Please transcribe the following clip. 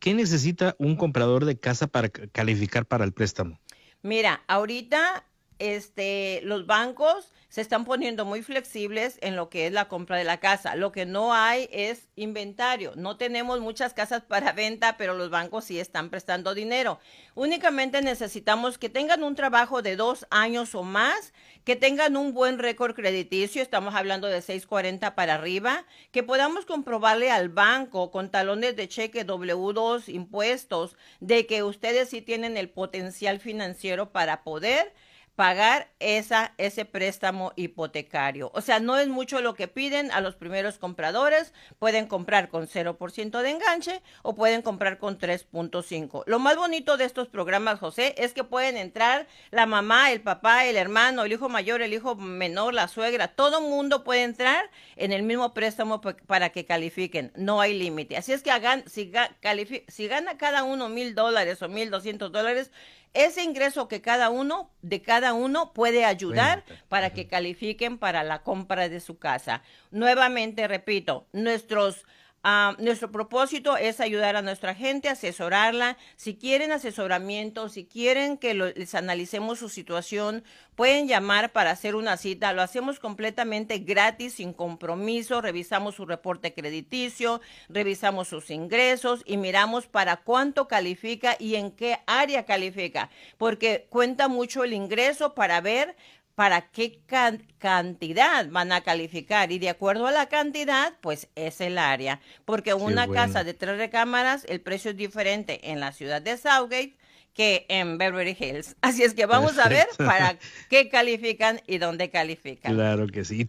¿qué necesita un comprador de casa para calificar para el préstamo? Mira, ahorita este, los bancos se están poniendo muy flexibles en lo que es la compra de la casa. Lo que no hay es inventario. No tenemos muchas casas para venta, pero los bancos sí están prestando dinero. Únicamente necesitamos que tengan un trabajo de dos años o más, que tengan un buen récord crediticio, estamos hablando de 640 para arriba, que podamos comprobarle al banco con talones de cheque W2 impuestos de que ustedes sí tienen el potencial financiero para poder pagar esa, ese préstamo hipotecario. O sea, no es mucho lo que piden a los primeros compradores. Pueden comprar con 0% de enganche o pueden comprar con 3.5. Lo más bonito de estos programas, José, es que pueden entrar la mamá, el papá, el hermano, el hijo mayor, el hijo menor, la suegra, todo mundo puede entrar en el mismo préstamo para que califiquen. No hay límite. Así es que hagan, si, si gana cada uno mil dólares o mil doscientos dólares, ese ingreso que cada uno, de cada uno, puede ayudar para que califiquen para la compra de su casa. Nuevamente, repito, nuestros Ah, nuestro propósito es ayudar a nuestra gente, asesorarla. Si quieren asesoramiento, si quieren que les analicemos su situación, pueden llamar para hacer una cita. Lo hacemos completamente gratis, sin compromiso. Revisamos su reporte crediticio, revisamos sus ingresos y miramos para cuánto califica y en qué área califica, porque cuenta mucho el ingreso para ver para qué cantidad van a calificar y de acuerdo a la cantidad, pues es el área, porque una casa de tres recámaras, el precio es diferente en la ciudad de Southgate que en Beverly Hills. Así es que vamos a ver para qué califican y dónde califican. Claro que sí.